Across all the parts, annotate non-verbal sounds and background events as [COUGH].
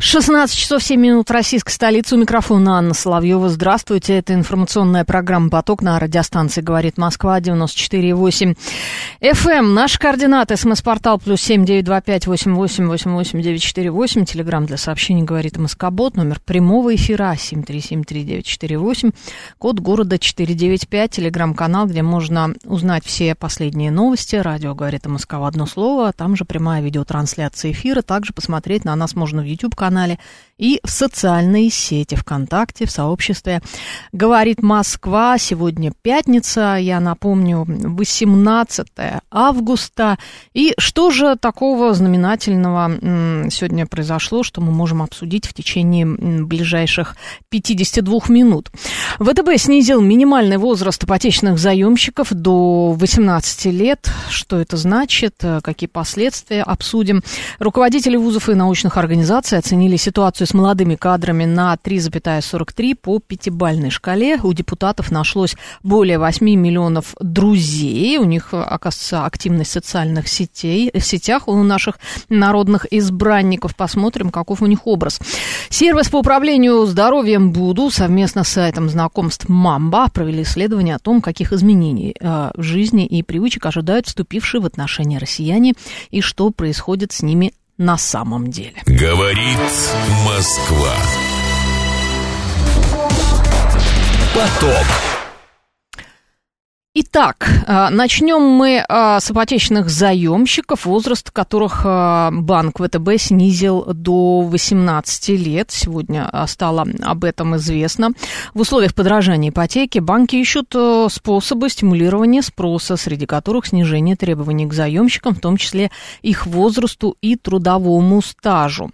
16 часов 7 минут российской столицы. У микрофона Анна Соловьева. Здравствуйте. Это информационная программа «Поток» на радиостанции «Говорит Москва» 94,8 FM. Наши координаты. СМС-портал плюс семь девять два пять восемь восемь восемь восемь девять четыре восемь. Телеграмм для сообщений «Говорит Москобот». Номер прямого эфира семь три семь три девять четыре восемь. Код города четыре девять пять. Телеграм-канал, где можно узнать все последние новости. Радио «Говорит Москва» одно слово. Там же прямая видеотрансляция эфира. Также посмотреть на нас можно в YouTube-канале канале и в социальные сети ВКонтакте, в сообществе «Говорит Москва». Сегодня пятница, я напомню, 18 августа. И что же такого знаменательного сегодня произошло, что мы можем обсудить в течение ближайших 52 минут? ВТБ снизил минимальный возраст ипотечных заемщиков до 18 лет. Что это значит? Какие последствия? Обсудим. Руководители вузов и научных организаций оценили ситуацию с молодыми кадрами на 3,43 по пятибальной шкале. У депутатов нашлось более 8 миллионов друзей. У них, оказывается, активность в социальных сетей, в сетях у наших народных избранников. Посмотрим, каков у них образ. Сервис по управлению здоровьем Буду совместно с сайтом знакомств Мамба провели исследование о том, каких изменений э, в жизни и привычек ожидают вступившие в отношения россияне и что происходит с ними на самом деле. Говорит Москва. Поток. Итак, э, начнем мы э, с ипотечных заемщиков, возраст которых э, банк ВТБ снизил до 18 лет. Сегодня стало об этом известно. В условиях подражания ипотеки банки ищут способы стимулирования спроса, среди которых снижение требований к заемщикам, в том числе их возрасту и трудовому стажу.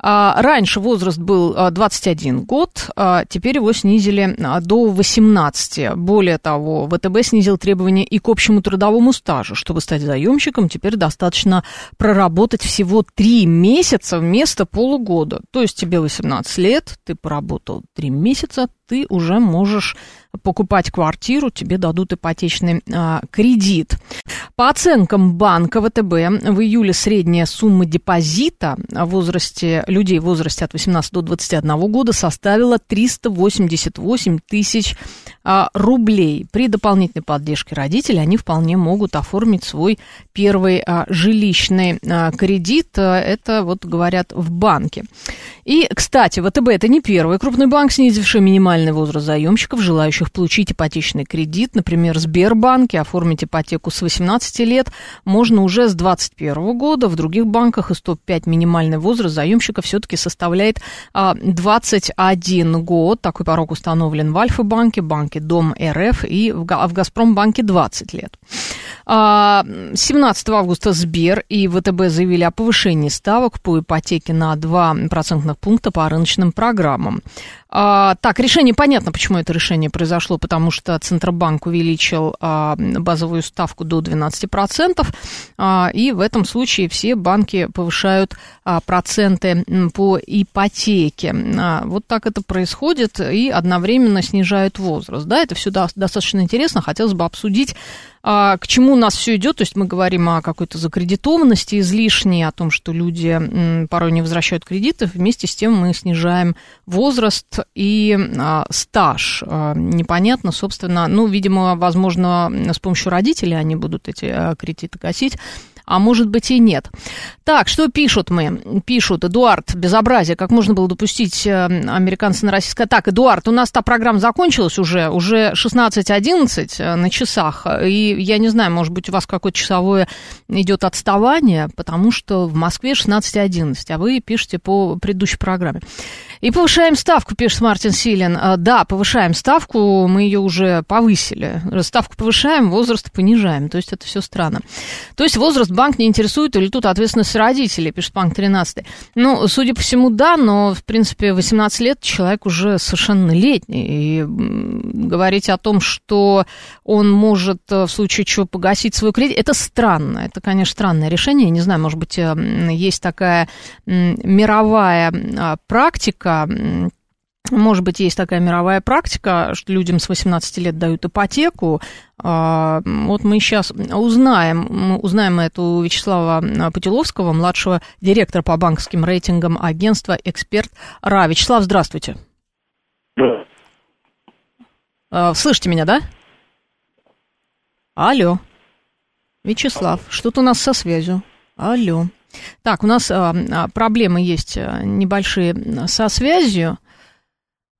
Раньше возраст был 21 год, теперь его снизили до 18. Более того, ВТБ снизил требования и к общему трудовому стажу. Чтобы стать заемщиком, теперь достаточно проработать всего три месяца вместо полугода. То есть тебе 18 лет, ты поработал три месяца, ты уже можешь покупать квартиру, тебе дадут ипотечный а, кредит. По оценкам банка ВТБ, в июле средняя сумма депозита в возрасте людей в возрасте от 18 до 21 года составила 388 тысяч а, рублей. При дополнительной поддержке родителей они вполне могут оформить свой первый а, жилищный а, кредит. Это вот говорят в банке. И, кстати, ВТБ это не первый крупный банк, снизивший минимальный возраст заемщиков, желающих получить ипотечный кредит. Например, Сбербанке оформить ипотеку с 18 лет можно уже с 2021 года. В других банках и 105 минимальный возраст заемщика все-таки составляет 21 год. Такой порог установлен в Альфа-банке, банке Дом РФ и в, в Газпромбанке 20 лет. 17 а, августа Сбер и ВТБ заявили о повышении ставок по ипотеке на 2 процентных пункта по рыночным программам. А, так, решение понятно, почему это решение произошло, потому что Центробанк увеличил а, базовую ставку до 12%, а, и в этом случае все банки повышают а, проценты по ипотеке. А, вот так это происходит, и одновременно снижают возраст. Да, это все достаточно интересно, хотелось бы обсудить к чему у нас все идет, то есть мы говорим о какой-то закредитованности излишней, о том, что люди порой не возвращают кредиты, вместе с тем мы снижаем возраст и а, стаж. А, непонятно, собственно, ну, видимо, возможно, с помощью родителей они будут эти а, кредиты гасить а может быть и нет. Так, что пишут мы? Пишут, Эдуард, безобразие, как можно было допустить э, американцы на российское... Так, Эдуард, у нас та программа закончилась уже, уже 16.11 э, на часах, и я не знаю, может быть, у вас какое-то часовое идет отставание, потому что в Москве 16.11, а вы пишете по предыдущей программе. И повышаем ставку, пишет Мартин Силин. А, да, повышаем ставку, мы ее уже повысили. Ставку повышаем, возраст понижаем. То есть это все странно. То есть возраст банк не интересует, или тут ответственность родителей, пишет банк 13. Ну, судя по всему, да, но, в принципе, 18 лет человек уже совершеннолетний. И говорить о том, что он может э, в случае чего погасить свой кредит, это странно. Это, конечно, странное решение. Я не знаю, может быть, э, есть такая мировая а, может быть, есть такая мировая практика, что людям с 18 лет дают ипотеку. А, вот мы сейчас узнаем, мы узнаем это у Вячеслава Путиловского, младшего директора по банковским рейтингам агентства «Эксперт РА». Вячеслав, здравствуйте. Да. А, слышите меня, да? Алло. Вячеслав, что-то у нас со связью. Алло. Так, у нас а, а, проблемы есть а, небольшие со связью.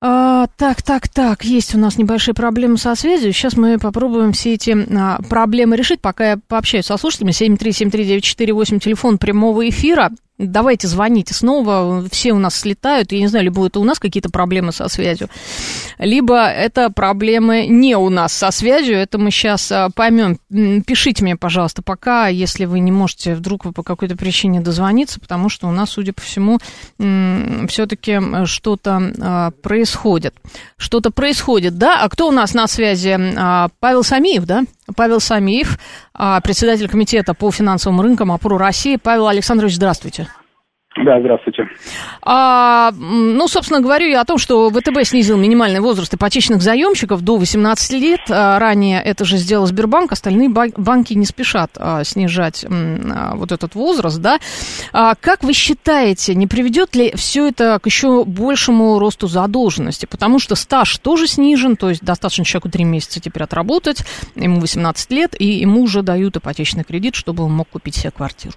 А, так, так, так, есть у нас небольшие проблемы со связью. Сейчас мы попробуем все эти а, проблемы решить, пока я пообщаюсь со слушателями. 7373948, телефон прямого эфира. Давайте звоните снова, все у нас слетают, я не знаю, либо это у нас какие-то проблемы со связью, либо это проблемы не у нас со связью, это мы сейчас а, поймем. Пишите мне, пожалуйста, пока, если вы не можете вдруг вы по какой-то причине дозвониться, потому что у нас, судя по всему, все-таки что-то а, происходит. Что-то происходит, да? А кто у нас на связи? А, Павел Самиев, да? Павел Самиев, а, председатель комитета по финансовым рынкам «Опору России». Павел Александрович, здравствуйте. Да, здравствуйте. А, ну, собственно, говорю я о том, что ВТБ снизил минимальный возраст ипотечных заемщиков до 18 лет. А, ранее это же сделал Сбербанк, остальные банки не спешат а, снижать а, вот этот возраст, да. А, как вы считаете, не приведет ли все это к еще большему росту задолженности? Потому что стаж тоже снижен, то есть достаточно человеку 3 месяца теперь отработать, ему 18 лет, и ему уже дают ипотечный кредит, чтобы он мог купить себе квартиру.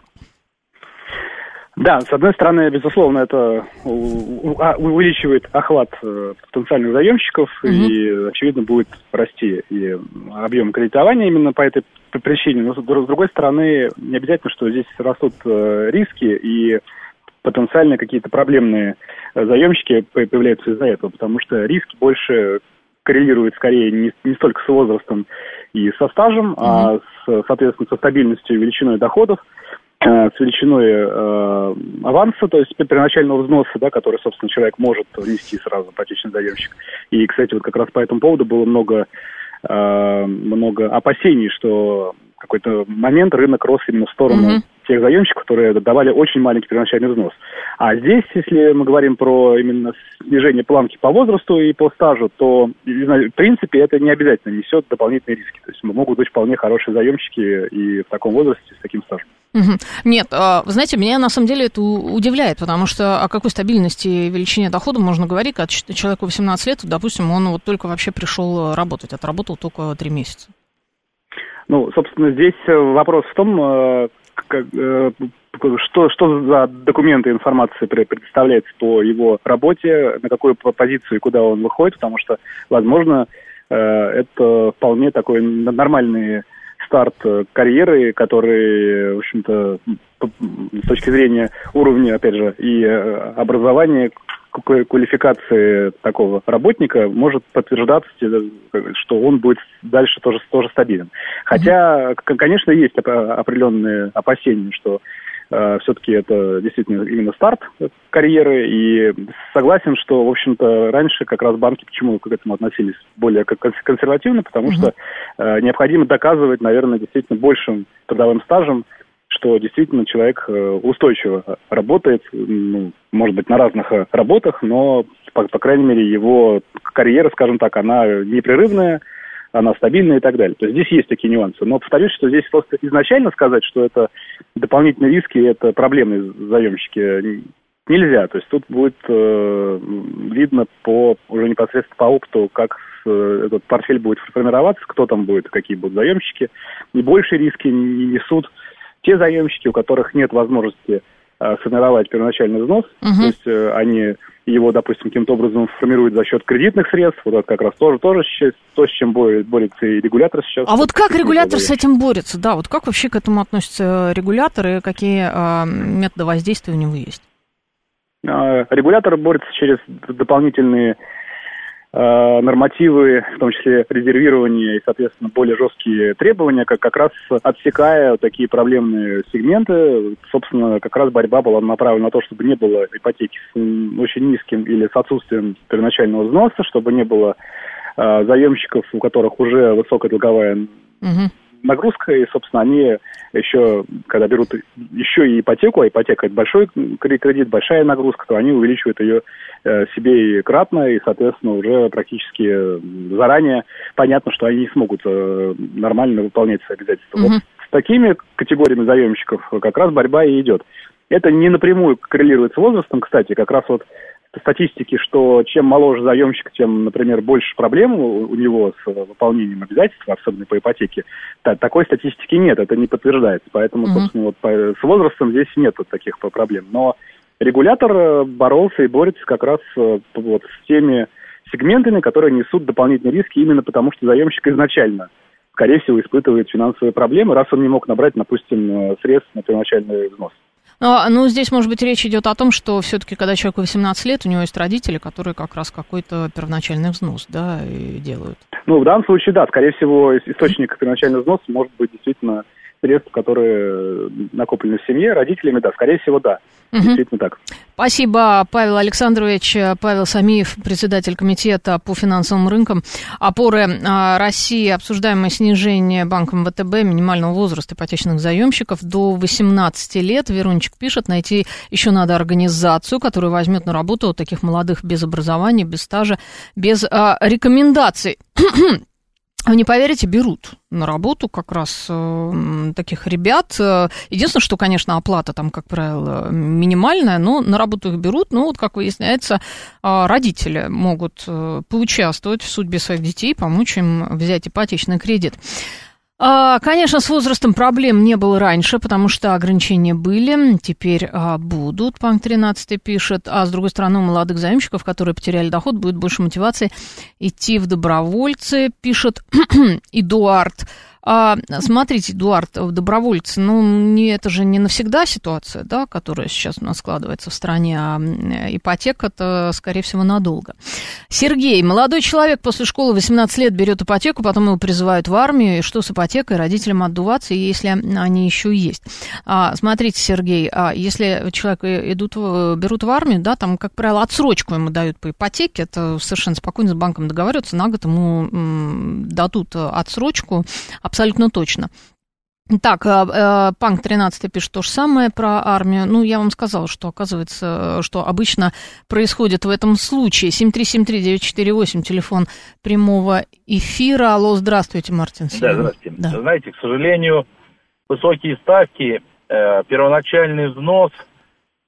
Да, с одной стороны, безусловно, это а, увеличивает охват э, потенциальных заемщиков угу. и, очевидно, будет расти и объем кредитования именно по этой причине. Но, с другой стороны, не обязательно, что здесь растут э, риски и потенциально какие-то проблемные э, заемщики появляются из-за этого, потому что риски больше коррелируют скорее не, не столько с возрастом и со стажем, mm а с, соответственно, со стабильностью и величиной доходов. Э, с величиной э, аванса, то есть первоначального взноса, да, который, собственно, человек может внести сразу ипотечный заемщик. И, кстати, вот как раз по этому поводу было много, э, много опасений, что в какой-то момент рынок рос именно в сторону mm-hmm. тех заемщиков, которые давали очень маленький первоначальный взнос. А здесь, если мы говорим про именно снижение планки по возрасту и по стажу, то, в принципе, это не обязательно несет дополнительные риски. То есть могут быть вполне хорошие заемщики и в таком возрасте с таким стажем. Нет, а, вы знаете, меня на самом деле это удивляет, потому что о какой стабильности и величине дохода можно говорить, когда человеку 18 лет, допустим, он вот только вообще пришел работать, отработал только 3 месяца. Ну, собственно, здесь э, вопрос в том, э, э, что, что за документы информации предоставляется по его работе, на какую позицию и куда он выходит, потому что, возможно, это вполне такой нормальный старт э, карьеры, который, в общем-то, с точки зрения уровня, опять же, и э, образования, квалификации такого работника может подтверждаться, э, что он будет дальше тоже, тоже стабилен. Хотя, конечно, есть определенные опасения, что все-таки это действительно именно старт карьеры, и согласен, что, в общем-то, раньше как раз банки почему к этому относились более консервативно, потому что э, необходимо доказывать, наверное, действительно большим трудовым стажем, что действительно человек э, устойчиво работает, ну, может быть, на разных работах, но, по, по крайней мере, его карьера, скажем так, она непрерывная, она стабильная и так далее. То есть здесь есть такие нюансы. Но повторюсь, что здесь просто изначально сказать, что это дополнительные риски, это проблемные заемщики, нельзя. То есть тут будет э, видно по уже непосредственно по опыту, как с, этот портфель будет формироваться, кто там будет, какие будут заемщики. И больше риски не несут те заемщики, у которых нет возможности э, сформировать первоначальный взнос. Uh-huh. То есть э, они его, допустим, каким-то образом формирует за счет кредитных средств. Вот это как раз тоже, тоже то, с чем борется и регулятор сейчас. А вот как регулятор с этим борется? Да, вот как вообще к этому относятся регуляторы, какие э, методы воздействия у него есть? Регулятор борется через дополнительные Э, нормативы, в том числе резервирование и, соответственно, более жесткие требования, как, как раз отсекая такие проблемные сегменты. Собственно, как раз борьба была направлена на то, чтобы не было ипотеки с очень низким или с отсутствием первоначального взноса, чтобы не было э, заемщиков, у которых уже высокая долговая угу нагрузка, и, собственно, они еще, когда берут еще и ипотеку, а ипотека это большой кредит, большая нагрузка, то они увеличивают ее э, себе и кратно, и, соответственно, уже практически заранее понятно, что они не смогут э, нормально выполнять свои обязательства. Угу. Вот с такими категориями заемщиков как раз борьба и идет. Это не напрямую коррелирует с возрастом, кстати, как раз вот статистики, что чем моложе заемщик, тем, например, больше проблем у, него с выполнением обязательств, особенно по ипотеке. Та, такой статистики нет, это не подтверждается. Поэтому, угу. собственно, вот по, с возрастом здесь нет вот таких проблем. Но регулятор э, боролся и борется как раз э, вот с теми сегментами, которые несут дополнительные риски именно потому, что заемщик изначально скорее всего, испытывает финансовые проблемы, раз он не мог набрать, допустим, э, средств на первоначальный взнос. Но, ну, здесь, может быть, речь идет о том, что все-таки, когда человеку 18 лет, у него есть родители, которые как раз какой-то первоначальный взнос, да, и делают. Ну, в данном случае, да, скорее всего, источник первоначального взноса может быть действительно средств, которые накоплены в семье, родителями, да, скорее всего, да. Угу. Действительно так. Спасибо, Павел Александрович. Павел Самиев, председатель комитета по финансовым рынкам. Опоры а, России. Обсуждаемое снижение банком ВТБ минимального возраста ипотечных заемщиков до 18 лет. Верончик пишет, найти еще надо организацию, которая возьмет на работу вот таких молодых без образования, без стажа, без а, рекомендаций. Вы не поверите, берут на работу как раз э, таких ребят. Единственное, что, конечно, оплата там, как правило, минимальная, но на работу их берут. Но вот, как выясняется, э, родители могут э, поучаствовать в судьбе своих детей, помочь им взять ипотечный кредит. А, конечно, с возрастом проблем не было раньше, потому что ограничения были, теперь а, будут, Панк 13 пишет. А с другой стороны, у молодых заемщиков, которые потеряли доход, будет больше мотивации идти в добровольцы, пишет [CLEARS THROAT] Эдуард. А, смотрите, Эдуард, добровольцы, ну, не, это же не навсегда ситуация, да, которая сейчас у нас складывается в стране, а ипотека это, скорее всего, надолго. Сергей, молодой человек после школы 18 лет берет ипотеку, потом его призывают в армию, и что с ипотекой, родителям отдуваться, если они еще есть. А, смотрите, Сергей, а если человек идут, берут в армию, да, там, как правило, отсрочку ему дают по ипотеке, это совершенно спокойно с банком договариваются, на год ему м, дадут отсрочку, точно. Так, э, э, Панк 13 пишет то же самое про армию. Ну, я вам сказала, что оказывается, что обычно происходит в этом случае. 7373948, телефон прямого эфира. Алло, здравствуйте, Мартин. Да, здравствуйте. Да. Знаете, к сожалению, высокие ставки, э, первоначальный взнос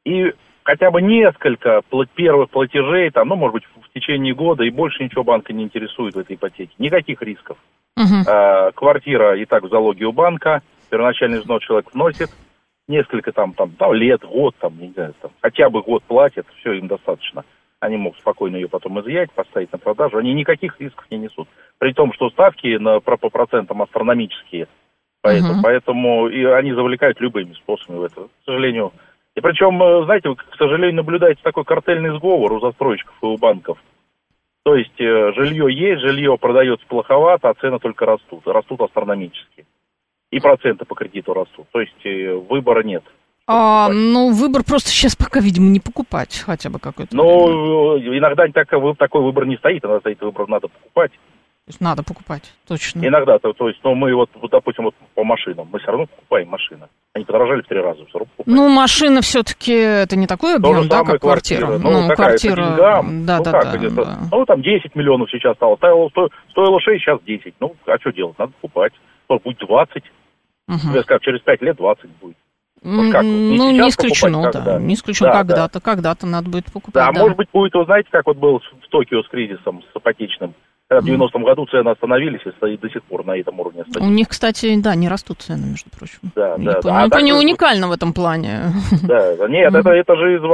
и хотя бы несколько первых платежей, там, ну, может быть, в течение года, и больше ничего банка не интересует в этой ипотеке. Никаких рисков. Uh-huh. квартира и так в залоге у банка, первоначальный взнос человек вносит, несколько там, там, там лет, год, там, не знаю, там, хотя бы год платят, все им достаточно. Они могут спокойно ее потом изъять, поставить на продажу. Они никаких рисков не несут. При том, что ставки на, по, по процентам астрономические. Поэтому, uh-huh. поэтому и они завлекают любыми способами в это. К сожалению, и причем, э, знаете, к сожалению, наблюдается такой картельный сговор у застройщиков и у банков. То есть э, жилье есть, жилье продается плоховато, а цены только растут. Растут астрономически. И проценты по кредиту растут. То есть э, выбора нет. А, ну, выбор просто сейчас пока, видимо, не покупать хотя бы какой-то. Ну, иногда так, такой выбор не стоит, иногда стоит выбор надо покупать. То есть надо покупать, точно. Иногда, то, то есть, ну, мы вот, допустим, вот по машинам, мы все равно покупаем машины. Они подорожали в три раза, все равно покупаем. Ну, машина все-таки, это не такой объем, да, как квартира. квартира. Ну, ну квартира, деньгам, да, ну, да, как, да, да. Ну, там 10 миллионов сейчас стало, стоило, стоило 6, сейчас 10. Ну, а что делать, надо покупать. Может, будет 20. Угу. Как, через 5 лет 20 будет. Вот как, не ну, не исключено, покупать, да. Не исключено, да, когда-то, да. когда-то надо будет покупать. Да, да, может быть, будет, вы знаете, как вот был в Токио с кризисом, с ипотечным. В 90-м году цены остановились и до сих пор на этом уровне. Стоит. У них, кстати, да, не растут цены, между прочим. Да, да, да. Это не уникально в этом плане. Да, нет, это, это же из-за,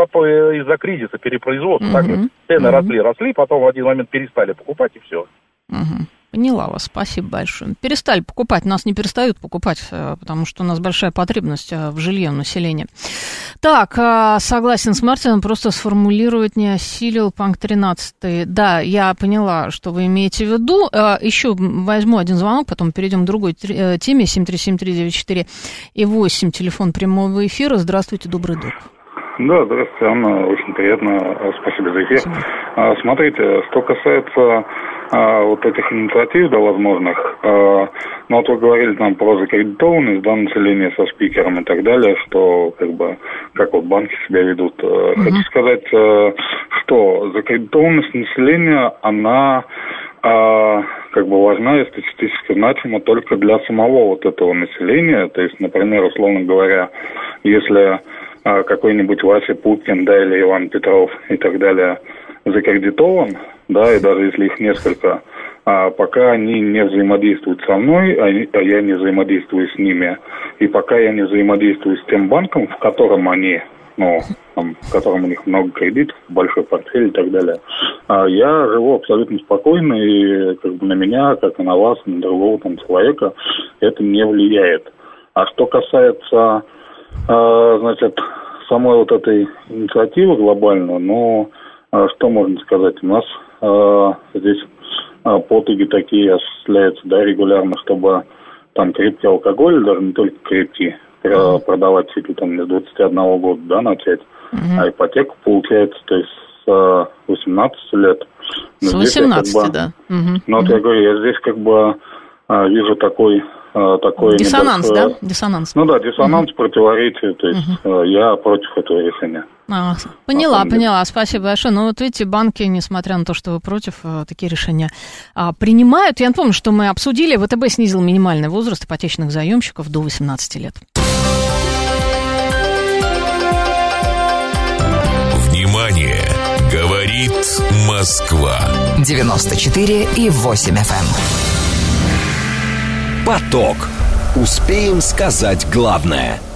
из-за кризиса перепроизводства. Так цены росли, росли, потом в один момент перестали покупать и все. Поняла вас, спасибо большое. Перестали покупать, нас не перестают покупать, э, потому что у нас большая потребность э, в жилье населения. Так, э, согласен с Мартином, просто сформулировать не осилил панк 13. Да, я поняла, что вы имеете в виду. Еще возьму один звонок, потом перейдем к другой теме. 7373948 и 8, телефон прямого эфира. Здравствуйте, добрый док. Да, здравствуйте, Анна, очень приятно, спасибо за эфир. Спасибо. Смотрите, что касается а, вот этих инициатив, да, возможных. А, ну, вот вы говорили там про закредитованность, да, населения со спикером и так далее, что, как бы, как вот банки себя ведут. Uh-huh. Хочу сказать, э, что закредитованность населения, она а, как бы важна и статистически значима только для самого вот этого населения. То есть, например, условно говоря, если а, какой-нибудь Вася Пупкин, да, или Иван Петров и так далее закредитован, да, и даже если их несколько, а пока они не взаимодействуют со мной, а, я не взаимодействую с ними, и пока я не взаимодействую с тем банком, в котором они, ну, там, в котором у них много кредитов, большой портфель и так далее, а я живу абсолютно спокойно, и как бы на меня, как и на вас, на другого там человека, это не влияет. А что касается, э, значит, самой вот этой инициативы глобальной, ну, а что можно сказать? У нас э, здесь э, потуги такие осуществляются да, регулярно, чтобы там крепкий алкоголь, даже не только крепкий, uh-huh. продавать чуть ли там с 21 года да, начать, uh-huh. а ипотеку получается, то есть с 18 лет. Но с 18, как бы, да. Uh-huh. Ну, вот uh-huh. я говорю, я здесь как бы а, вижу такой такой диссонанс, да? Диссонанс. Ну да, диссонанс, угу. противоречие, то есть угу. я против этого решения. А, поняла, поняла, спасибо большое. Ну вот видите, банки, несмотря на то, что вы против, э, такие решения а, принимают. Я напомню, что мы обсудили, ВТБ снизил минимальный возраст ипотечных заемщиков до 18 лет. Внимание! Говорит Москва. 94 и 8 FM. Поток. Успеем сказать главное –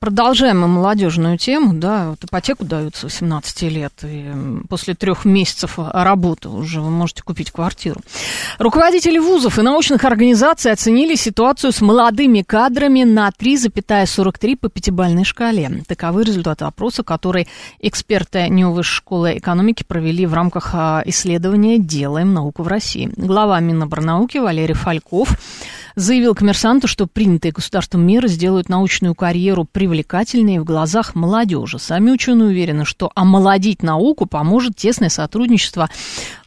Продолжаем мы молодежную тему, да, вот ипотеку дают с 18 лет, и после трех месяцев работы уже вы можете купить квартиру. Руководители вузов и научных организаций оценили ситуацию с молодыми кадрами на 3,43 по пятибалльной шкале. Таковы результаты опроса, который эксперты НИО Высшей школы экономики провели в рамках а, исследования «Делаем науку в России». Глава Миноборнауки Валерий Фальков заявил коммерсанту, что принятые государством меры сделают научную карьеру привлекательной в глазах молодежи. Сами ученые уверены, что омолодить науку поможет тесное сотрудничество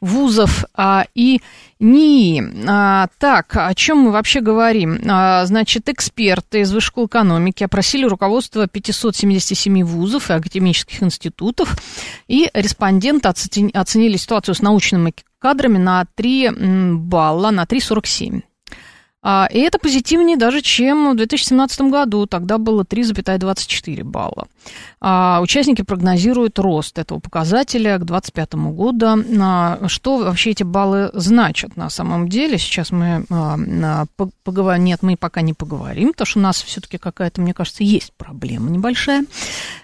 вузов а, и НИИ. А, так, о чем мы вообще говорим? А, значит, эксперты из Высшей школы экономики опросили руководство 577 вузов и академических институтов, и респонденты оценили ситуацию с научными кадрами на 3 балла, на 3,47. А, и это позитивнее даже, чем в 2017 году. Тогда было 3,24 балла. А, участники прогнозируют рост этого показателя к 2025 году. А, что вообще эти баллы значат на самом деле? Сейчас мы поговорим. Нет, мы пока не поговорим, потому что у нас все-таки какая-то, мне кажется, есть проблема небольшая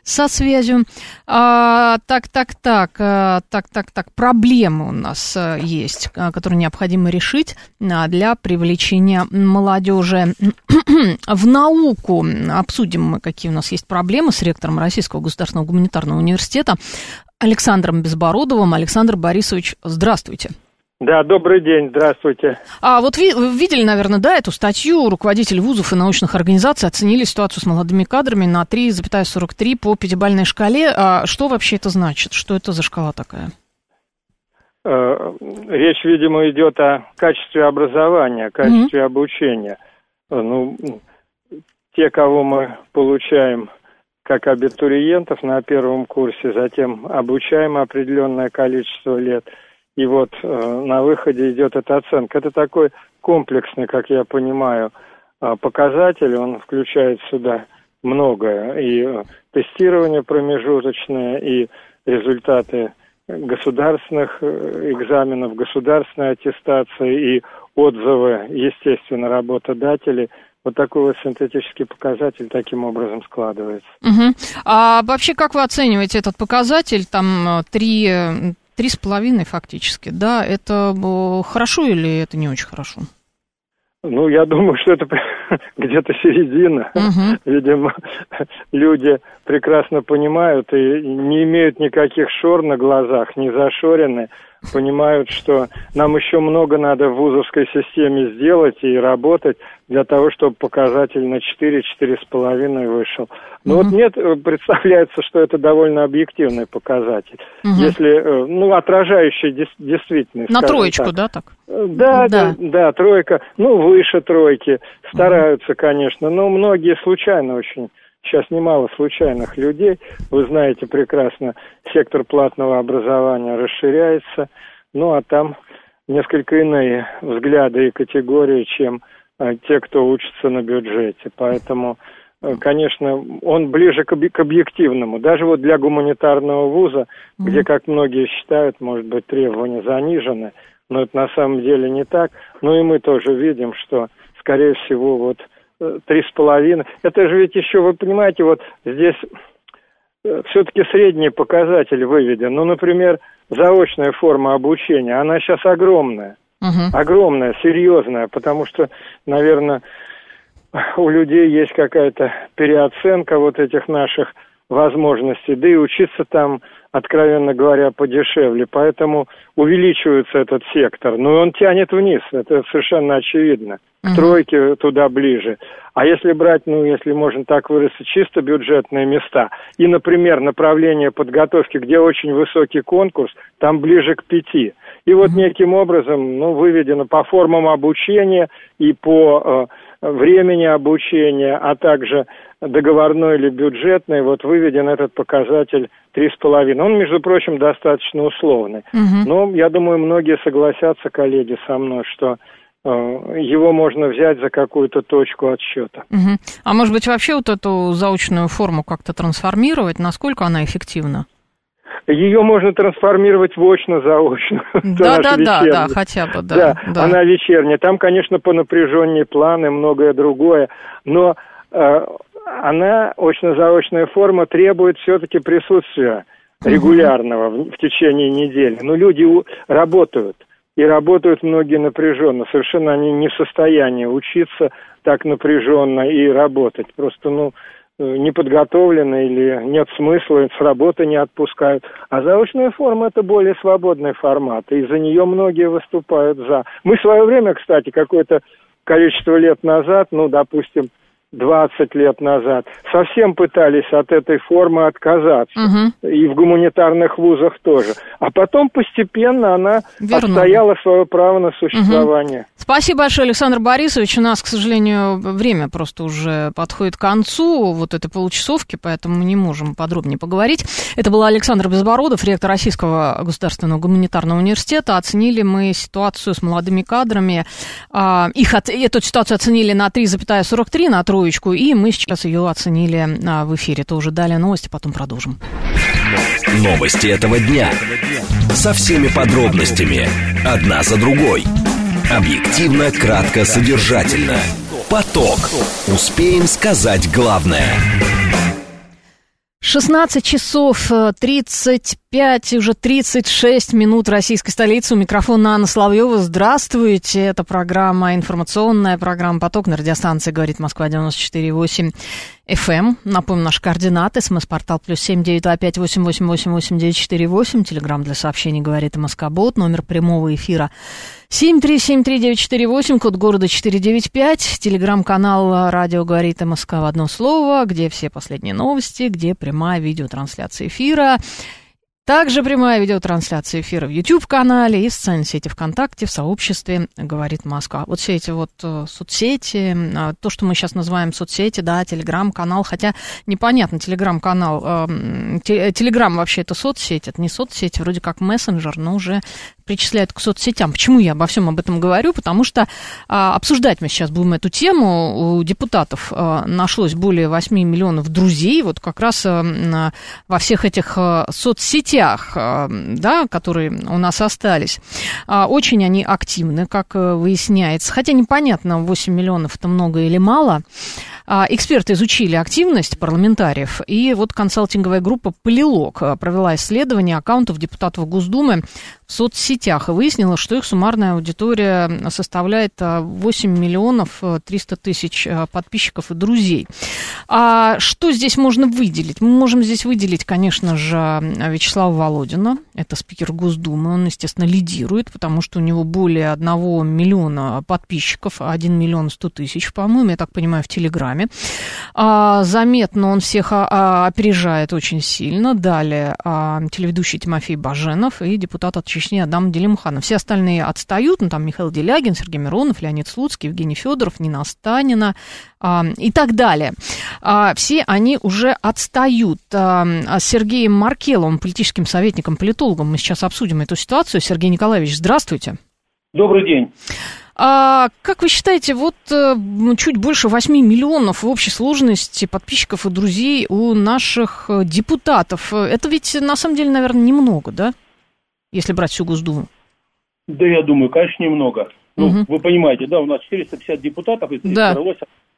со связью. Так, так, так, так, так, так. Проблемы у нас есть, которые необходимо решить для привлечения молодежи [CLEARS THROAT] в науку. Обсудим мы, какие у нас есть проблемы с ректором Российского государственного гуманитарного университета Александром Безбородовым. Александр Борисович, здравствуйте. Да, добрый день, здравствуйте. А вот вы видели, наверное, да, эту статью, руководители вузов и научных организаций оценили ситуацию с молодыми кадрами на 3,43 по пятибалльной шкале. А что вообще это значит? Что это за шкала такая? Э, речь, видимо, идет о качестве образования, качестве mm-hmm. обучения. Ну, те, кого мы получаем как абитуриентов на первом курсе, затем обучаем определенное количество лет, и вот э, на выходе идет эта оценка. Это такой комплексный, как я понимаю, э, показатель, он включает сюда многое, и тестирование промежуточное, и результаты государственных э, экзаменов, государственной аттестации и отзывы, естественно, работодателей. Вот такой вот синтетический показатель таким образом складывается. Угу. А вообще, как вы оцениваете этот показатель? Там 3, Три с половиной фактически, да, это хорошо или это не очень хорошо? Ну, я думаю, что это [LAUGHS] где-то середина. Угу. Видимо, люди прекрасно понимают и не имеют никаких шор на глазах, не зашорены понимают, что нам еще много надо в вузовской системе сделать и работать для того, чтобы показатель на 4-4,5 вышел. Но угу. вот мне э, представляется, что это довольно объективный показатель. Угу. Если, э, ну, отражающий дес- действительность. На троечку, так. да, так? Да, да, да, да, тройка, ну, выше тройки. Стараются, конечно, но многие случайно очень Сейчас немало случайных людей. Вы знаете прекрасно, сектор платного образования расширяется. Ну, а там несколько иные взгляды и категории, чем э, те, кто учится на бюджете. Поэтому, э, конечно, он ближе к, к объективному. Даже вот для гуманитарного вуза, mm-hmm. где, как многие считают, может быть, требования занижены, но это на самом деле не так. Ну и мы тоже видим, что, скорее всего, вот три с половиной. Это же ведь еще, вы понимаете, вот здесь э, все-таки средний показатель выведен. Ну, например, заочная форма обучения, она сейчас огромная. Угу. Огромная, серьезная, потому что, наверное, у людей есть какая-то переоценка вот этих наших возможностей, да и учиться там, откровенно говоря, подешевле. Поэтому увеличивается этот сектор. Но он тянет вниз, это совершенно очевидно к тройке туда ближе. А если брать, ну, если можно так выразиться, чисто бюджетные места, и, например, направление подготовки, где очень высокий конкурс, там ближе к пяти. И вот неким образом, ну, выведено по формам обучения и по э, времени обучения, а также договорной или бюджетный, вот выведен этот показатель три с половиной. Он, между прочим, достаточно условный. Угу. Но я думаю, многие согласятся, коллеги, со мной, что Э, его можно взять за какую-то точку отсчета. Угу. А может быть вообще вот эту заочную форму как-то трансформировать? Насколько она эффективна? Ее можно трансформировать в очно-заочно. Да, да, да, да, хотя бы, да, да. Да, она вечерняя. Там, конечно, по напряженнее планы, многое другое, но э, она, очно-заочная форма, требует все-таки присутствия регулярного в, в течение недели. Но люди у, работают и работают многие напряженно. Совершенно они не в состоянии учиться так напряженно и работать. Просто, ну, не подготовлены или нет смысла, с работы не отпускают. А заочная форма – это более свободный формат, и за нее многие выступают за. Мы в свое время, кстати, какое-то количество лет назад, ну, допустим, 20 лет назад, совсем пытались от этой формы отказаться. Угу. И в гуманитарных вузах тоже. А потом постепенно она Вернула. отстояла свое право на существование. Угу. Спасибо большое, Александр Борисович. У нас, к сожалению, время просто уже подходит к концу вот этой получасовки, поэтому мы не можем подробнее поговорить. Это был Александр Безбородов, ректор Российского государственного гуманитарного университета. Оценили мы ситуацию с молодыми кадрами. А, их, эту ситуацию оценили на 3,43, на трое троечку, и мы сейчас ее оценили а, в эфире. Тоже далее новости, потом продолжим. Новости этого дня. Со всеми подробностями. Одна за другой. Объективно, кратко, содержательно. Поток. Успеем сказать главное. 16 часов 35, э, уже 36 минут российской столицы. У микрофона Анна Славьева. Здравствуйте. Это программа, информационная программа «Поток» на радиостанции «Говорит Москва» 94,8 FM. Напомню, наши координаты. СМС-портал плюс семь девять два пять восемь восемь восемь восемь девять четыре восемь. Телеграмм для сообщений «Говорит Москобот». Номер прямого эфира семь три семь три девять четыре восемь. Код города четыре девять пять. Телеграм-канал «Радио говорит МСК» в одно слово, где все последние новости, где прямая видеотрансляция эфира. Также прямая видеотрансляция эфира в YouTube-канале и в социальной сети ВКонтакте, в сообществе «Говорит Москва». Вот все эти вот э, соцсети, а, то, что мы сейчас называем соцсети, да, Телеграм-канал, хотя непонятно, Телеграм-канал, э, Телеграм вообще это соцсеть, это не соцсеть, вроде как мессенджер, но уже причисляют к соцсетям. Почему я обо всем об этом говорю? Потому что а, обсуждать мы сейчас будем эту тему. У депутатов а, нашлось более 8 миллионов друзей, вот как раз а, во всех этих а, соцсетях, а, да, которые у нас остались. А, очень они активны, как выясняется. Хотя непонятно, 8 миллионов это много или мало. А, эксперты изучили активность парламентариев, и вот консалтинговая группа «Полилог» провела исследование аккаунтов депутатов Госдумы в соцсетях и выяснила, что их суммарная аудитория составляет 8 миллионов 300 тысяч подписчиков и друзей. А что здесь можно выделить? Мы можем здесь выделить, конечно же, Вячеслава Володина, это спикер Госдумы, он, естественно, лидирует, потому что у него более 1 миллиона подписчиков, 1 миллион 100 тысяч, по-моему, я так понимаю, в Телеграме. А, заметно он всех а, а, опережает очень сильно. Далее а, телеведущий Тимофей Баженов и депутат от Чечни Адам Делимханов. Все остальные отстают, ну там Михаил Делягин, Сергей Миронов, Леонид Слуцкий, Евгений Федоров, Нина Станина а, и так далее. А, все они уже отстают. А, с Сергеем Маркеловым, политическим советником, политологом, мы сейчас обсудим эту ситуацию. Сергей Николаевич, здравствуйте. Добрый день. А как вы считаете, вот э, чуть больше 8 миллионов в общей сложности подписчиков и друзей у наших э, депутатов, это ведь на самом деле, наверное, немного, да? Если брать всю Госдуму. Да, я думаю, конечно, немного. Ну, угу. вы понимаете, да, у нас 450 депутатов, и да. собралось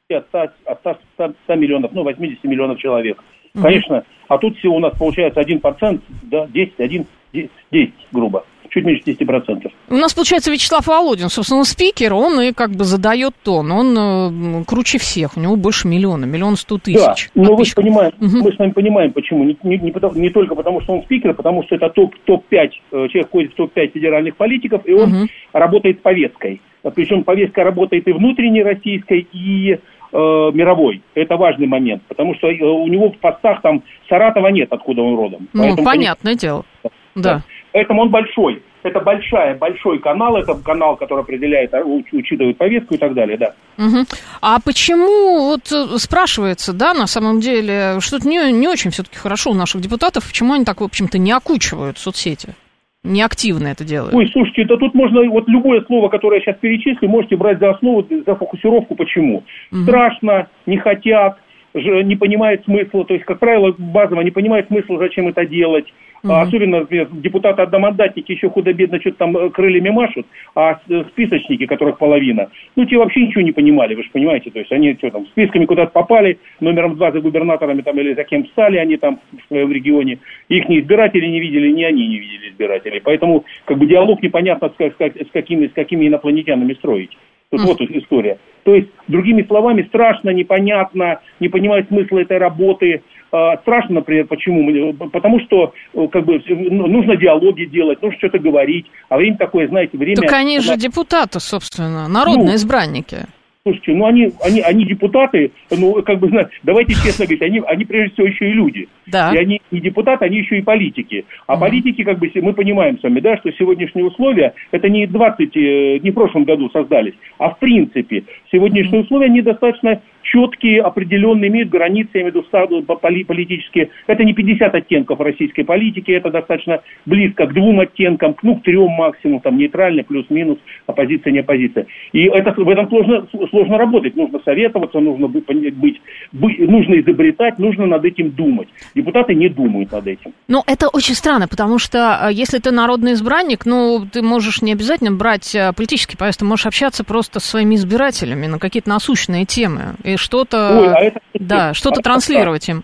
от 100, от 100, 100, 100 миллионов, ну, 80 миллионов человек. Угу. Конечно, а тут всего у нас получается 1%, да, 10, 1, 10, грубо чуть меньше 10%. У нас, получается, Вячеслав Володин, собственно, спикер, он и как бы задает тон, он э, круче всех, у него больше миллиона, миллион сто тысяч. Да, но вы понимаем, угу. мы с вами понимаем, почему. Не, не, не, не только потому, что он спикер, а потому что это топ, топ-5, э, человек входит в топ-5 федеральных политиков, и он угу. работает с повесткой. Причем повестка работает и внутренней российской, и э, мировой. Это важный момент, потому что э, у него в постах там Саратова нет, откуда он родом. Ну, Поэтому, понятное дело. Да. да. Поэтому он большой. Это большая, большой канал, это канал, который определяет, а, учитывает повестку и так далее, да. Угу. А почему, вот э, спрашивается, да, на самом деле, что-то не, не очень все-таки хорошо у наших депутатов, почему они так, в общем-то, не окучивают соцсети? неактивно это делают. Ой, слушайте, да тут можно, вот любое слово, которое я сейчас перечислю, можете брать за основу, за фокусировку, почему. Угу. Страшно, не хотят, не понимают смысла, то есть, как правило, базово не понимают смысла, зачем это делать. Угу. Особенно, например, депутаты-одномандатники еще худо-бедно что-то там э, крыльями машут, а э, списочники, которых половина, ну, те вообще ничего не понимали, вы же понимаете, то есть они что там, списками куда-то попали, номером два за губернаторами там или за кем стали они там в своем регионе, их ни избиратели не видели, ни они не видели избирателей, поэтому как бы диалог непонятно с, с, с, какими, с какими инопланетянами строить. Тут вот история. То есть, другими словами, страшно, непонятно, не понимают смысла этой работы, а, страшно, например, почему? Потому что э, как бы ну, нужно диалоги делать, нужно что-то говорить, а время такое, знаете, время... Так они же депутаты, собственно, народные ну, избранники. Слушайте, ну они, они, они депутаты, ну как бы, давайте честно говорить, они, они прежде всего еще и люди. Да. И они не депутаты, они еще и политики. А угу. политики, как бы, мы понимаем с вами, да, что сегодняшние условия, это не 20, э, не в прошлом году создались, а в принципе, сегодняшние угу. условия, они достаточно четкие, определенные, имеют границы, я имею в виду политические. Это не 50 оттенков российской политики, это достаточно близко к двум оттенкам, ну, к трем максимум, там, нейтральный, плюс-минус, оппозиция, не оппозиция. И это, в этом сложно, сложно работать, нужно советоваться, нужно быть, быть, нужно изобретать, нужно над этим думать. Депутаты не думают над этим. Ну, это очень странно, потому что э, если ты народный избранник, ну, ты можешь не обязательно брать э, политический поезд, ты можешь общаться просто со своими избирателями на какие-то насущные темы и что-то, а это, да, что-то а транслировать им.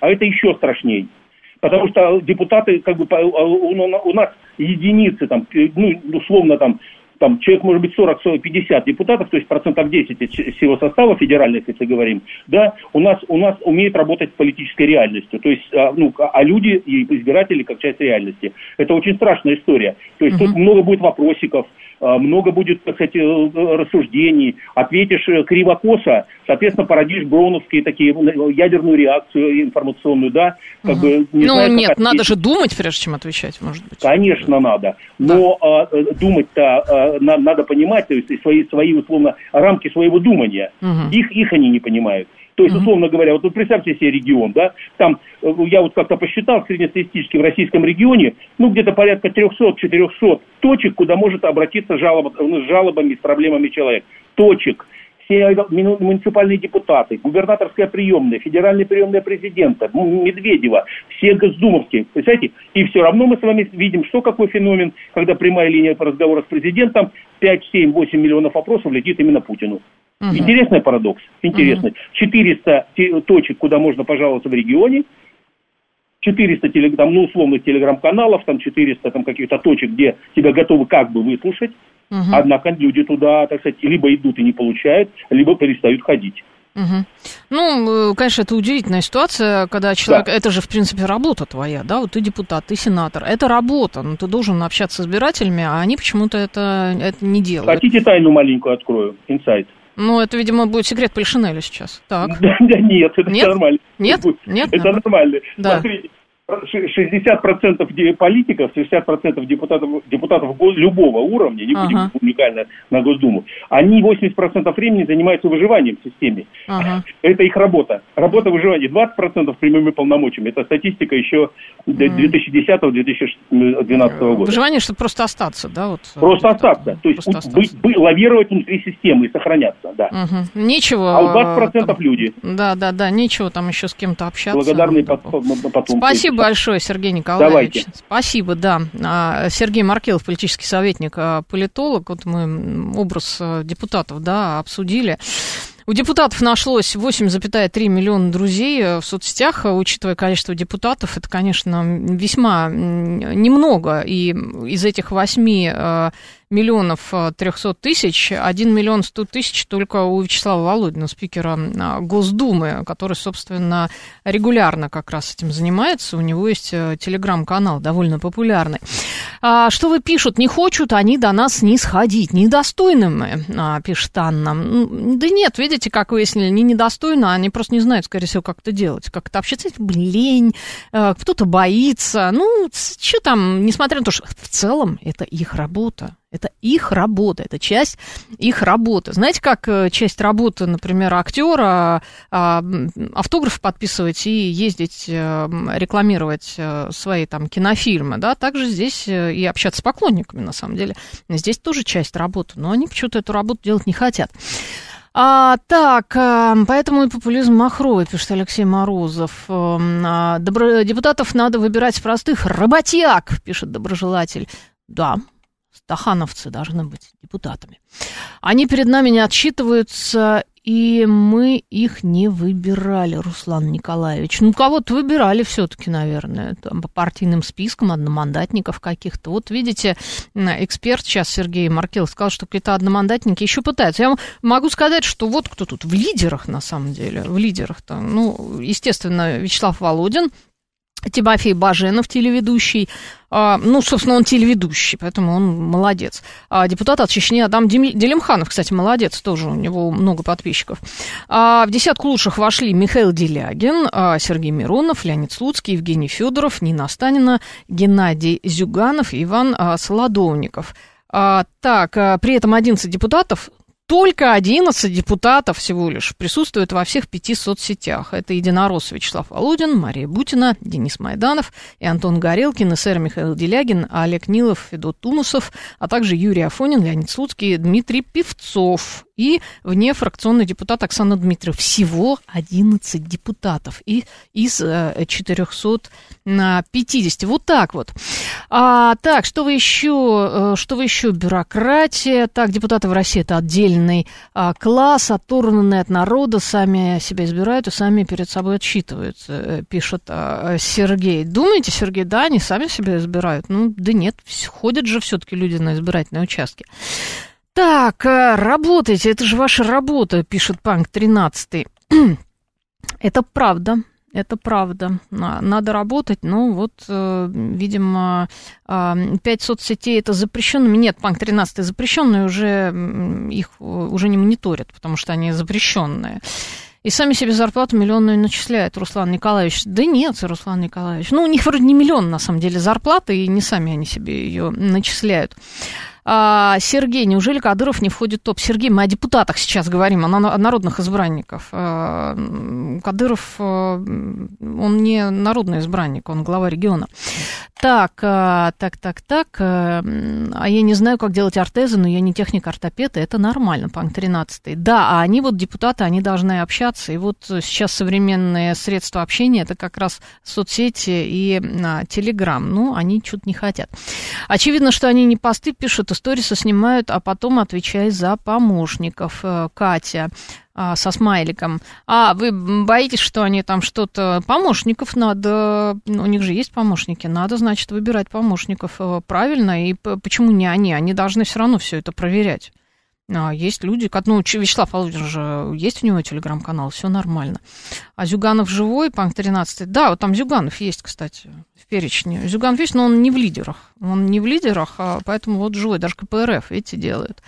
А это еще страшнее. Потому что депутаты, как бы, у нас единицы, там, ну, условно, там, там человек может быть 40-50 депутатов, то есть процентов 10 всего состава федеральных, если говорим, да, у нас, у нас умеет работать с политической реальностью, то есть, а, ну, а люди и избиратели как часть реальности. Это очень страшная история. То есть угу. тут много будет вопросиков, а, много будет, так сказать, э, рассуждений, ответишь э, криво-косо, соответственно, породишь броуновские такие, ядерную реакцию информационную, да, как угу. бы... Не ну, знаю, нет, надо же думать, прежде чем отвечать, может быть. Конечно, надо, но да. а, думать-то а, на, надо понимать, то есть свои, свои, условно, рамки своего думания, угу. их, их они не понимают. То есть, условно говоря, вот, вот представьте себе регион, да, там, э, я вот как-то посчитал, среднестатистически в российском регионе, ну, где-то порядка 300-400 точек, куда может обратиться жалоб, ну, с жалобами, с проблемами человек. Точек. Все муниципальные депутаты, губернаторская приемная, федеральная приемная президента, Медведева, все госдумовские, представляете? И все равно мы с вами видим, что какой феномен, когда прямая линия по разговору с президентом, 5, 7, 8 миллионов вопросов летит именно Путину. Угу. Интересный парадокс, интересный. Угу. 400 точек, куда можно пожаловаться в регионе, 400 там, ну, условных телеграм-каналов, там 400 там, каких-то точек, где тебя готовы как бы выслушать. Угу. Однако люди туда, так сказать, либо идут и не получают, либо перестают ходить. Угу. Ну, э, конечно, это удивительная ситуация, когда человек, да. это же, в принципе, работа твоя, да, вот ты депутат, ты сенатор, это работа, но ты должен общаться с избирателями, а они почему-то это, это не делают. Хотите тайну маленькую открою, инсайт? Ну, это, видимо, будет секрет Полишинеля сейчас. Так. [LAUGHS] Да, нет, это нет? нормально. Нет? Нет? Это нормально. Да. Смотрите, 60% политиков, 60% депутатов, депутатов любого уровня, не будем ага. уникально на Госдуму, они 80% времени занимаются выживанием в системе. Ага. Это их работа. Работа выживания. 20% прямыми полномочиями. Это статистика еще 2010-2012 года. Выживание, чтобы просто остаться, да? Вот, просто остаться. То есть остаться. Быть, быть, лавировать внутри системы и сохраняться, да. Угу. Нечего. А у 20% там, люди. Да, да, да, нечего там еще с кем-то общаться. Благодарные потом. Спасибо большое, Сергей Николаевич. Давайте. Спасибо, да. А, Сергей Маркелов, политический советник, а, политолог. Вот мы образ а, депутатов, да, обсудили. У депутатов нашлось 8,3 миллиона друзей в соцсетях. Учитывая количество депутатов, это, конечно, весьма немного. И из этих 8 миллионов 300 э, тысяч, 1 миллион 100 тысяч только у Вячеслава Володина, спикера э, Госдумы, который, собственно, регулярно как раз этим занимается. У него есть э, телеграм-канал довольно популярный. А, что вы пишут? Не хочут они до нас не сходить. Недостойны мы, а, пишет Анна. Да нет, видите, как выяснили, не недостойны, они просто не знают, скорее всего, как это делать. Как это общаться, лень, кто-то боится. Ну, что там, несмотря на то, что в целом это их работа. Это их работа, это часть их работы. Знаете, как э, часть работы, например, актера а, автограф подписывать и ездить э, рекламировать э, свои там кинофильмы, да, также здесь и общаться с поклонниками, на самом деле. Здесь тоже часть работы, но они почему-то эту работу делать не хотят. А, так, поэтому и популизм махровый, пишет Алексей Морозов. А, добро... Депутатов надо выбирать простых. Работяг, пишет доброжелатель. Да, стахановцы должны быть депутатами. Они перед нами не отчитываются, и мы их не выбирали, Руслан Николаевич. Ну, кого-то выбирали все-таки, наверное, там, по партийным спискам одномандатников каких-то. Вот видите, эксперт сейчас Сергей Маркел сказал, что какие-то одномандатники еще пытаются. Я могу сказать, что вот кто тут в лидерах, на самом деле, в лидерах-то. Ну, естественно, Вячеслав Володин, Тимофей Баженов, телеведущий, а, ну, собственно, он телеведущий, поэтому он молодец. А депутат от Чечни Адам Делимханов, кстати, молодец, тоже у него много подписчиков. А в десятку лучших вошли Михаил Делягин, Сергей Миронов, Леонид Слуцкий, Евгений Федоров, Нина Станина, Геннадий Зюганов Иван Солодовников. Так, при этом 11 депутатов только 11 депутатов всего лишь присутствуют во всех пяти соцсетях. Это единорос Вячеслав Володин, Мария Бутина, Денис Майданов и Антон Горелкин, СССР Михаил Делягин, Олег Нилов, Федот Тумусов, а также Юрий Афонин, Леонид Слуцкий, Дмитрий Певцов и внефракционный депутат Оксана Дмитриев. Всего 11 депутатов и из 450. Э, вот так вот. А, так, что вы еще? Э, что вы еще? Бюрократия. Так, депутаты в России это отдельный а, класс, оторванные от народа, сами себя избирают и сами перед собой отсчитываются, э, пишет а, Сергей. Думаете, Сергей, да, они сами себя избирают? Ну, да нет, ходят же все-таки люди на избирательные участки. Так, э, работайте, это же ваша работа, пишет Панк 13. [CLEARS THROAT] это правда, это правда. Надо работать, но вот, э, видимо, а, пять соцсетей это запрещенными. Нет, Панк 13 запрещенные, уже их уже не мониторят, потому что они запрещенные. И сами себе зарплату миллионную начисляют, Руслан Николаевич. Да нет, Руслан Николаевич. Ну, у них вроде не миллион, на самом деле, зарплаты, и не сами они себе ее начисляют. А, Сергей, неужели Кадыров не входит в топ? Сергей, мы о депутатах сейчас говорим, о народных избранниках. А, Кадыров, а, он не народный избранник, он глава региона. так, а, так, так, так. А, а я не знаю, как делать ортезы, но я не техник-ортопед, и это нормально, панк 13. Да, а они вот депутаты, они должны общаться. И вот сейчас современные средства общения, это как раз соцсети и а, Телеграм. Ну, они что-то не хотят. Очевидно, что они не посты пишут, истории снимают, а потом отвечай за помощников. Э, Катя а, со смайликом. А вы боитесь, что они там что-то... Помощников надо... Ну, у них же есть помощники. Надо, значит, выбирать помощников э, правильно. И почему не они? Они должны все равно все это проверять. А, есть люди, ну, Вячеслав Владимирович же есть у него телеграм-канал, все нормально. А Зюганов живой, Панк 13, да, вот там Зюганов есть, кстати, в перечне. Зюганов есть, но он не в лидерах. Он не в лидерах, а поэтому вот живой, даже КПРФ, видите, делает.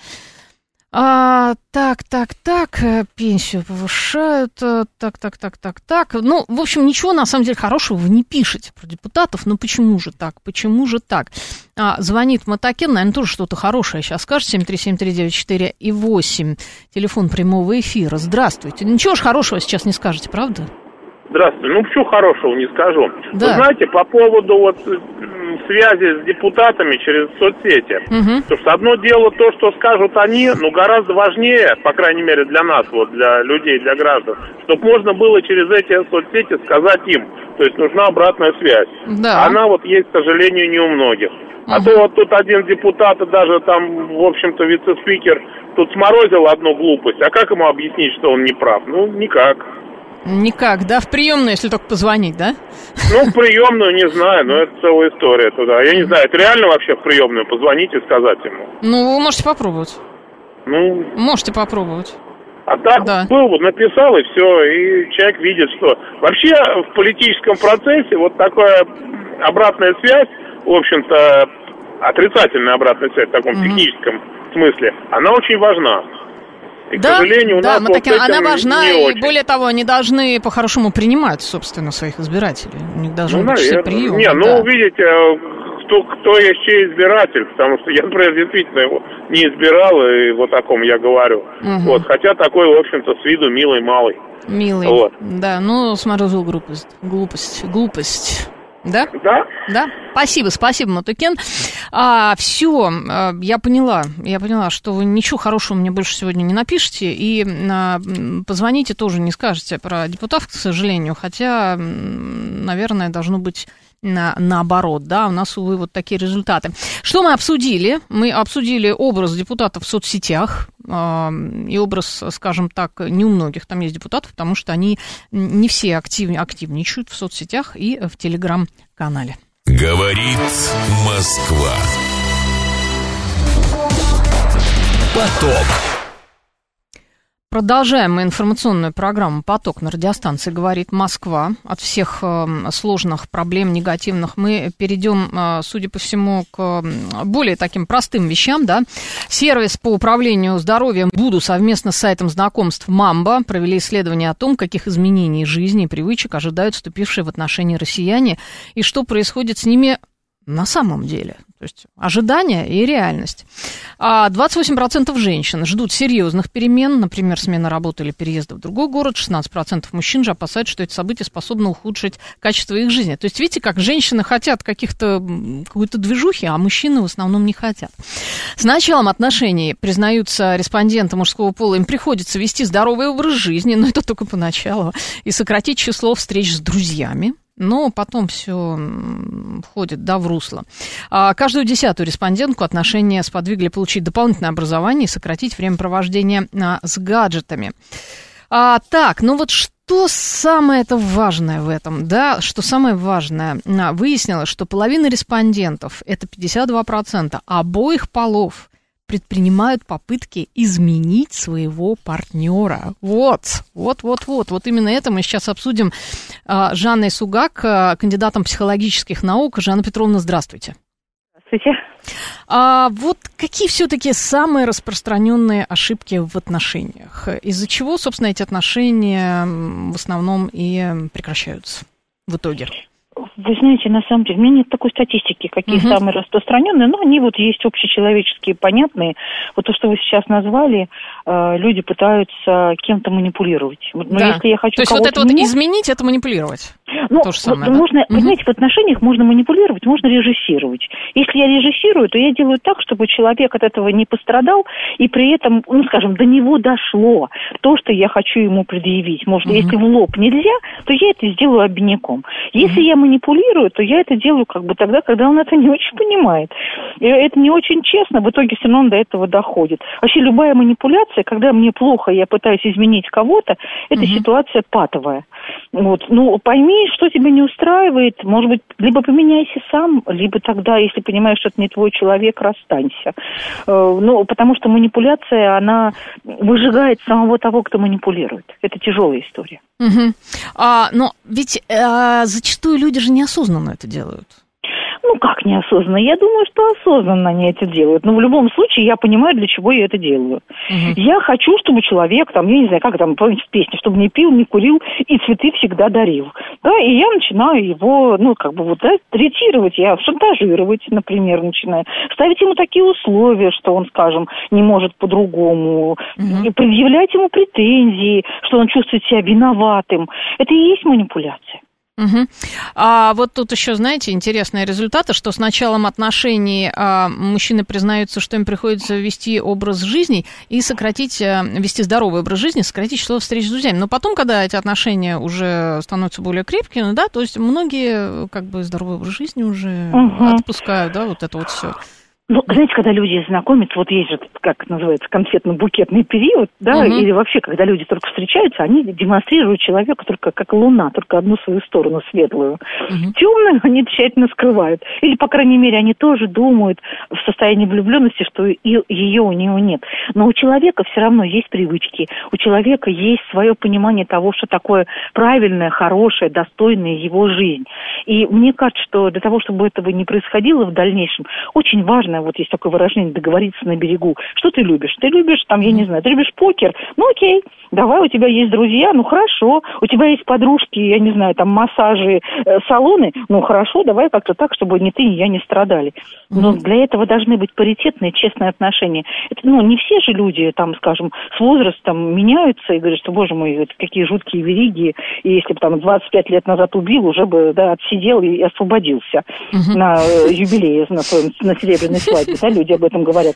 А, так, так, так, э, пенсию повышают, э, так, так, так, так, так. Ну, в общем, ничего на самом деле хорошего вы не пишете про депутатов. Ну, почему же так? Почему же так? А, звонит Матакен, наверное, тоже что-то хорошее сейчас скажет. 7373948 и 8. Телефон прямого эфира. Здравствуйте. Ничего же хорошего сейчас не скажете, правда? Здравствуйте. Ну, почему хорошего не скажу. Да. Вы знаете, по поводу вот связи с депутатами через соцсети. Угу. Потому что одно дело то, что скажут они, но гораздо важнее, по крайней мере для нас, вот для людей, для граждан, чтобы можно было через эти соцсети сказать им. То есть нужна обратная связь. Да. Она вот есть, к сожалению, не у многих. А то вот тут один депутат, даже там, в общем-то, вице-спикер, тут сморозил одну глупость. А как ему объяснить, что он не прав? Ну, никак. Никак, да? В приемную, если только позвонить, да? Ну, в приемную, не знаю, но это целая история туда. Я не знаю, это реально вообще в приемную позвонить и сказать ему? Ну, вы можете попробовать. Ну... Можете попробовать. А так да. был, вот написал и все, и человек видит, что вообще в политическом процессе вот такая обратная связь, в общем-то, отрицательная обратная связь в таком угу. техническом смысле, она очень важна. И, да, к сожалению, у да, нас мы вот она важна, и очень. более того, они должны по-хорошему принимать, собственно, своих избирателей. У них должны ну, быть все приемы. Не, ну, да. ну, видите, кто, кто есть чей избиратель, потому что я, например, действительно его не избирал, и вот о ком я говорю. Угу. Вот, хотя такой, в общем-то, с виду милый малый. Милый, вот. да, ну, сморозил глупость, глупость, глупость. Да? Да. Да. Спасибо, спасибо, Матукен. А, все, а, я поняла, я поняла, что вы ничего хорошего мне больше сегодня не напишете, и а, позвоните тоже не скажете про депутатов, к сожалению, хотя, наверное, должно быть на, наоборот, да, у нас, увы, вот такие результаты. Что мы обсудили? Мы обсудили образ депутатов в соцсетях, и образ, скажем так, не у многих там есть депутатов, потому что они не все актив, активничают в соцсетях и в телеграм-канале. Говорит Москва. Поток. Продолжаем мы информационную программу «Поток» на радиостанции «Говорит Москва». От всех э, сложных проблем негативных мы перейдем, э, судя по всему, к более таким простым вещам. Да? Сервис по управлению здоровьем «Буду» совместно с сайтом знакомств «Мамба» провели исследование о том, каких изменений жизни и привычек ожидают вступившие в отношения россияне и что происходит с ними на самом деле. То есть ожидания и реальность. 28% а женщин ждут серьезных перемен, например, смена работы или переезда в другой город. 16% мужчин же опасаются, что эти события способны ухудшить качество их жизни. То есть видите, как женщины хотят каких-то какой-то движухи, а мужчины в основном не хотят. С началом отношений, признаются респонденты мужского пола, им приходится вести здоровый образ жизни, но это только поначалу, и сократить число встреч с друзьями, но потом все входит да, в русло. А каждую десятую респондентку отношения сподвигли получить дополнительное образование и сократить время провождения а, с гаджетами. А, так, ну вот что самое это важное в этом, да, что самое важное, а, выяснилось, что половина респондентов, это 52% обоих полов, предпринимают попытки изменить своего партнера. Вот, вот, вот, вот. Вот именно это мы сейчас обсудим а, с Жанной Сугак, а, кандидатом психологических наук. Жанна Петровна, здравствуйте. Здравствуйте. А вот какие все-таки самые распространенные ошибки в отношениях? Из-за чего, собственно, эти отношения в основном и прекращаются в итоге? Вы знаете, на самом деле, у меня нет такой статистики, какие угу. самые распространенные, но они вот есть общечеловеческие, понятные. Вот то, что вы сейчас назвали, э, люди пытаются кем-то манипулировать. Но да. если я хочу то есть вот это вот изменить, это манипулировать? Ну, то же самое, вот, да? можно, угу. понимаете, в отношениях можно манипулировать, можно режиссировать. Если я режиссирую, то я делаю так, чтобы человек от этого не пострадал, и при этом, ну, скажем, до него дошло то, что я хочу ему предъявить. Может, угу. если в лоб нельзя, то я это сделаю обиняком. Если угу. я манипулирую, то я это делаю как бы тогда, когда он это не очень понимает. И это не очень честно, в итоге все равно он до этого доходит. Вообще любая манипуляция, когда мне плохо, я пытаюсь изменить кого-то, это угу. ситуация патовая. Вот. Ну, пойми, что тебя не устраивает, может быть, либо поменяйся сам, либо тогда, если понимаешь, что это не твой человек, расстанься. Э, ну, потому что манипуляция, она выжигает самого того, кто манипулирует. Это тяжелая история. Угу. А, но ведь а, зачастую люди же неосознанно это делают. Ну, как неосознанно? Я думаю, что осознанно они это делают. Но в любом случае я понимаю, для чего я это делаю. Угу. Я хочу, чтобы человек, там, я не знаю, как там, помните в песне, чтобы не пил, не курил и цветы всегда дарил. Да, и я начинаю его, ну, как бы вот, да, третировать, я шантажировать, например, начинаю. Ставить ему такие условия, что он, скажем, не может по-другому. Угу. И предъявлять ему претензии, что он чувствует себя виноватым. Это и есть манипуляция. Угу. А вот тут еще, знаете, интересные результаты, что с началом отношений а, мужчины признаются, что им приходится вести образ жизни и сократить, а, вести здоровый образ жизни, сократить число встреч с друзьями. Но потом, когда эти отношения уже становятся более крепкими, да, то есть многие как бы здоровый образ жизни уже угу. отпускают, да, вот это вот все. Ну, знаете, когда люди знакомятся, вот есть же, как называется, конфетно-букетный период, да, угу. или вообще, когда люди только встречаются, они демонстрируют человеку только как луна, только одну свою сторону светлую. Угу. Темную они тщательно скрывают. Или, по крайней мере, они тоже думают в состоянии влюбленности, что и ее у него нет. Но у человека все равно есть привычки, у человека есть свое понимание того, что такое правильное, хорошее, достойное его жизнь. И мне кажется, что для того, чтобы этого не происходило в дальнейшем, очень важно наверное, вот есть такое выражение, договориться на берегу. Что ты любишь? Ты любишь, там, я не знаю, ты любишь покер? Ну, окей, давай, у тебя есть друзья, ну, хорошо. У тебя есть подружки, я не знаю, там, массажи, э, салоны, ну, хорошо, давай как-то так, чтобы ни ты, ни я не страдали. Но mm-hmm. для этого должны быть паритетные, честные отношения. Это, ну, не все же люди, там, скажем, с возрастом меняются и говорят, что, боже мой, это какие жуткие вериги, и если бы там 25 лет назад убил, уже бы, да, отсидел и освободился mm-hmm. на э, юбилее, на своем, на серебряной свадьбе, да, люди об этом говорят.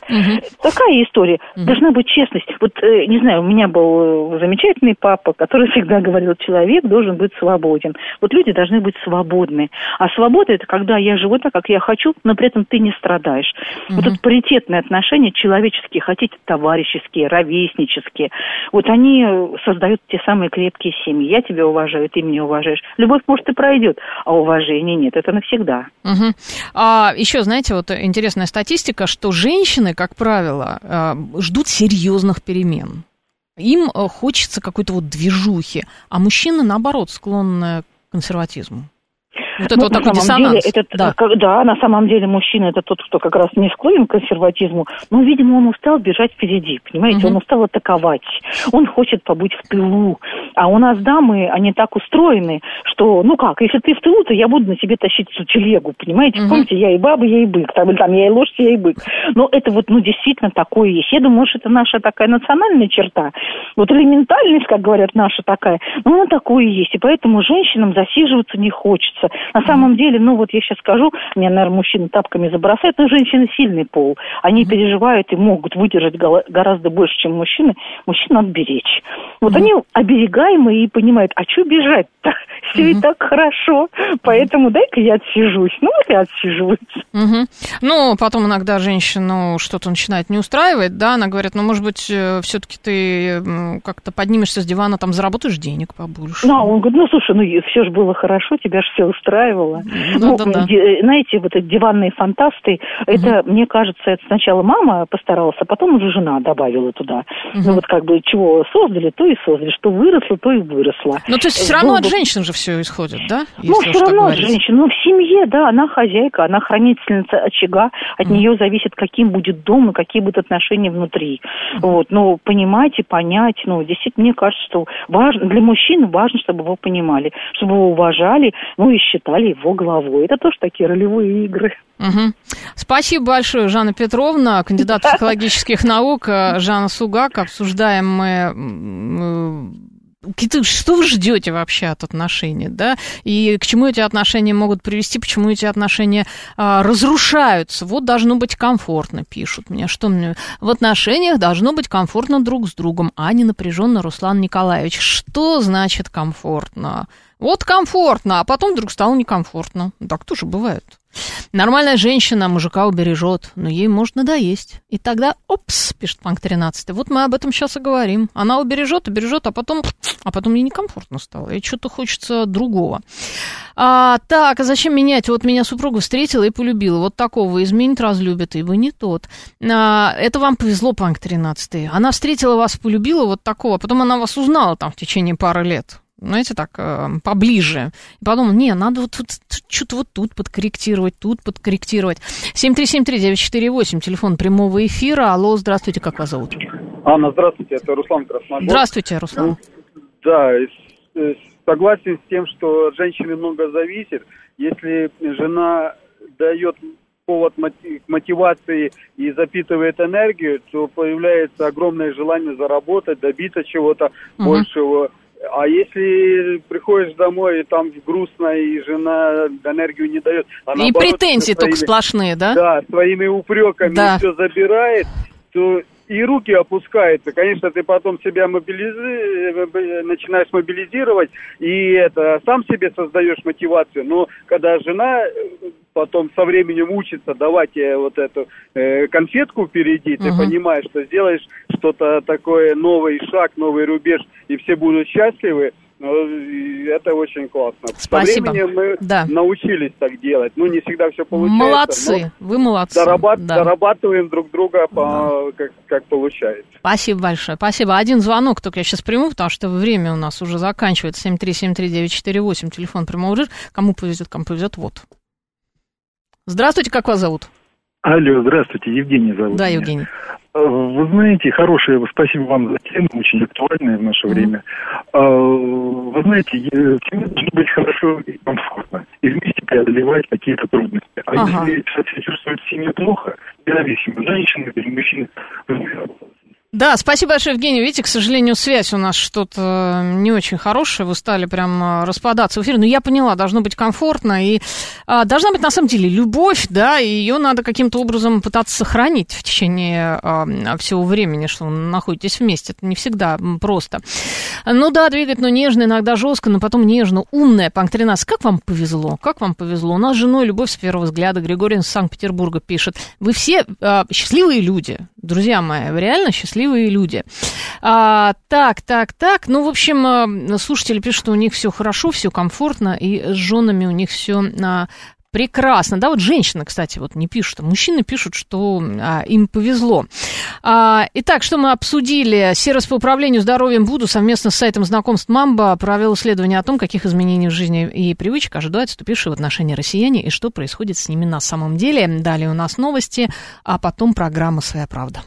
Такая история. Должна быть честность. Вот, э, не знаю, у меня был э, замечательный папа, который [LAUGHS] всегда говорил, человек должен быть свободен. Вот люди должны быть свободны. А свобода – это когда я живу так, как я хочу, но при этом ты не страдаешь. Вот это паритетные отношения человеческие, хотите товарищеские, ровеснические, вот они создают те самые крепкие семьи. Я тебя уважаю, ты меня уважаешь. Любовь, может, и пройдет, а уважения нет. Это навсегда. Угу. А еще, знаете, вот интересная статистика, что женщины, как правило, э, ждут серьезных перемен. Им э, хочется какой-то вот движухи, а мужчины, наоборот, склонны к консерватизму. Вот это ну, вот такой диссонанс. Деле, это, да. да, на самом деле мужчина это тот, кто как раз не склонен к консерватизму, но, видимо, он устал бежать впереди, понимаете, угу. он устал атаковать, он хочет побыть в тылу. А у нас дамы, они так устроены, что, ну как, если ты в тылу, то я буду на себе тащить всю телегу, понимаете? Угу. Помните, я и баба, я и бык, там, там я и лошадь, я и бык. Но это вот, ну, действительно такое есть. Я думаю, что это наша такая национальная черта. Вот элементальность, как говорят, наша такая, но она такое есть. И поэтому женщинам засиживаться не хочется. На самом деле, ну вот я сейчас скажу, меня, наверное, мужчины тапками забросают, но женщины сильный пол. Они переживают и могут выдержать гораздо больше, чем мужчины. Мужчин надо беречь. Вот они оберегаемые и понимают, а что бежать-то? [LAUGHS] Все и так хорошо. Поэтому дай-ка я отсижусь. Ну, вот я отсижусь. Ну, потом иногда женщину что-то начинает не устраивать, да, она говорит, ну, может быть, э, все-таки ты как-то поднимешься с дивана, там, заработаешь денег побольше. Ну, он говорит, ну, слушай, ну, все же было хорошо, тебя же все устраивает устраивало. Ну, да, да, да. Знаете, вот эти диванные фантасты, угу. это, мне кажется, это сначала мама постаралась, а потом уже жена добавила туда. Угу. Ну вот как бы чего создали, то и создали, что выросло, то и выросло. Ну то есть все равно ну, от женщин же все исходит, да? Ну все равно от женщин. Ну в семье, да, она хозяйка, она хранительница очага, от угу. нее зависит, каким будет дом и какие будут отношения внутри. Угу. Вот, ну понимать и понять, ну действительно, мне кажется, что важно, для мужчин важно, чтобы его понимали, чтобы его уважали, ну и считали считали его главой. Это тоже такие ролевые игры. Угу. Спасибо большое, Жанна Петровна, кандидат психологических наук. Э, Жанна Сугак. Обсуждаем мы что вы ждете вообще от отношений, да, и к чему эти отношения могут привести, почему эти отношения а, разрушаются. Вот должно быть комфортно, пишут мне, что мне в отношениях должно быть комфортно друг с другом, а не напряженно, Руслан Николаевич. Что значит комфортно? Вот комфортно, а потом вдруг стало некомфортно. Так тоже бывает. Нормальная женщина мужика убережет, но ей можно доесть. И тогда, опс, пишет Панк 13. Вот мы об этом сейчас и говорим. Она убережет, убережет, а потом, а потом ей некомфортно стало. И что-то хочется другого. А, так, а зачем менять? Вот меня супруга встретила и полюбила. Вот такого изменить разлюбит, вы не тот. А, это вам повезло, Панк 13. Она встретила вас, полюбила вот такого, а потом она вас узнала там в течение пары лет знаете, так, э, поближе. И подумал, не, надо вот, вот что-то вот тут подкорректировать, тут подкорректировать. 7373948, телефон прямого эфира. Алло, здравствуйте, как вас зовут? Анна, здравствуйте, это Руслан Красногор. Здравствуйте, Руслан. Да, согласен с тем, что от женщины много зависит. Если жена дает повод к мотивации и запитывает энергию, то появляется огромное желание заработать, добиться чего-то угу. большего а если приходишь домой, и там грустно, и жена энергию не дает... А и претензии своими, только сплошные, да? Да, своими упреками да. все забирает, то и руки опускаются. Конечно, ты потом себя мобилизи... начинаешь мобилизировать, и это сам себе создаешь мотивацию. Но когда жена потом со временем учится давать вот эту э, конфетку впереди, ты uh-huh. понимаешь, что сделаешь что-то такое, новый шаг, новый рубеж, и все будут счастливы, ну, это очень классно. Спасибо. Со временем мы да. научились так делать. Ну, не всегда все получается. Молодцы, вы молодцы. Дорабат... Да. Дорабатываем друг друга, по... да. как, как получается. Спасибо большое. Спасибо. Один звонок только я сейчас приму, потому что время у нас уже заканчивается. 7373948, телефон прямого Кому повезет, кому повезет, вот. Здравствуйте, как вас зовут? Алло, здравствуйте, Евгений зовут. Да, меня. Евгений. Э, вы знаете, хорошее, спасибо вам за тему, очень актуальная в наше mm-hmm. время. Э, вы знаете, семья должна быть хорошо и комфортно, и вместе преодолевать какие-то трудности. А ага. если себя чувствует в семье плохо, независимо, женщина или мужчина, да, спасибо большое, Евгений. Видите, к сожалению, связь у нас что-то не очень хорошая. Вы стали прям а, распадаться в эфире. Но я поняла, должно быть комфортно. И а, должна быть, на самом деле, любовь, да, и ее надо каким-то образом пытаться сохранить в течение а, всего времени, что вы находитесь вместе. Это не всегда просто. Ну да, двигать, но нежно, иногда жестко, но потом нежно. Умная, Панк 13. Как вам повезло? Как вам повезло? У нас с женой любовь с первого взгляда. Григорий из Санкт-Петербурга пишет. Вы все а, счастливые люди, друзья мои. Вы реально счастливые счастливые люди. А, так, так, так. Ну, в общем, э, слушатели пишут, что у них все хорошо, все комфортно, и с женами у них все а, Прекрасно. Да, вот женщины, кстати, вот не пишут, а мужчины пишут, что а, им повезло. А, итак, что мы обсудили? Сервис по управлению здоровьем Буду совместно с сайтом знакомств Мамба провел исследование о том, каких изменений в жизни и привычек ожидают вступившие в отношения россияне и что происходит с ними на самом деле. Далее у нас новости, а потом программа «Своя правда».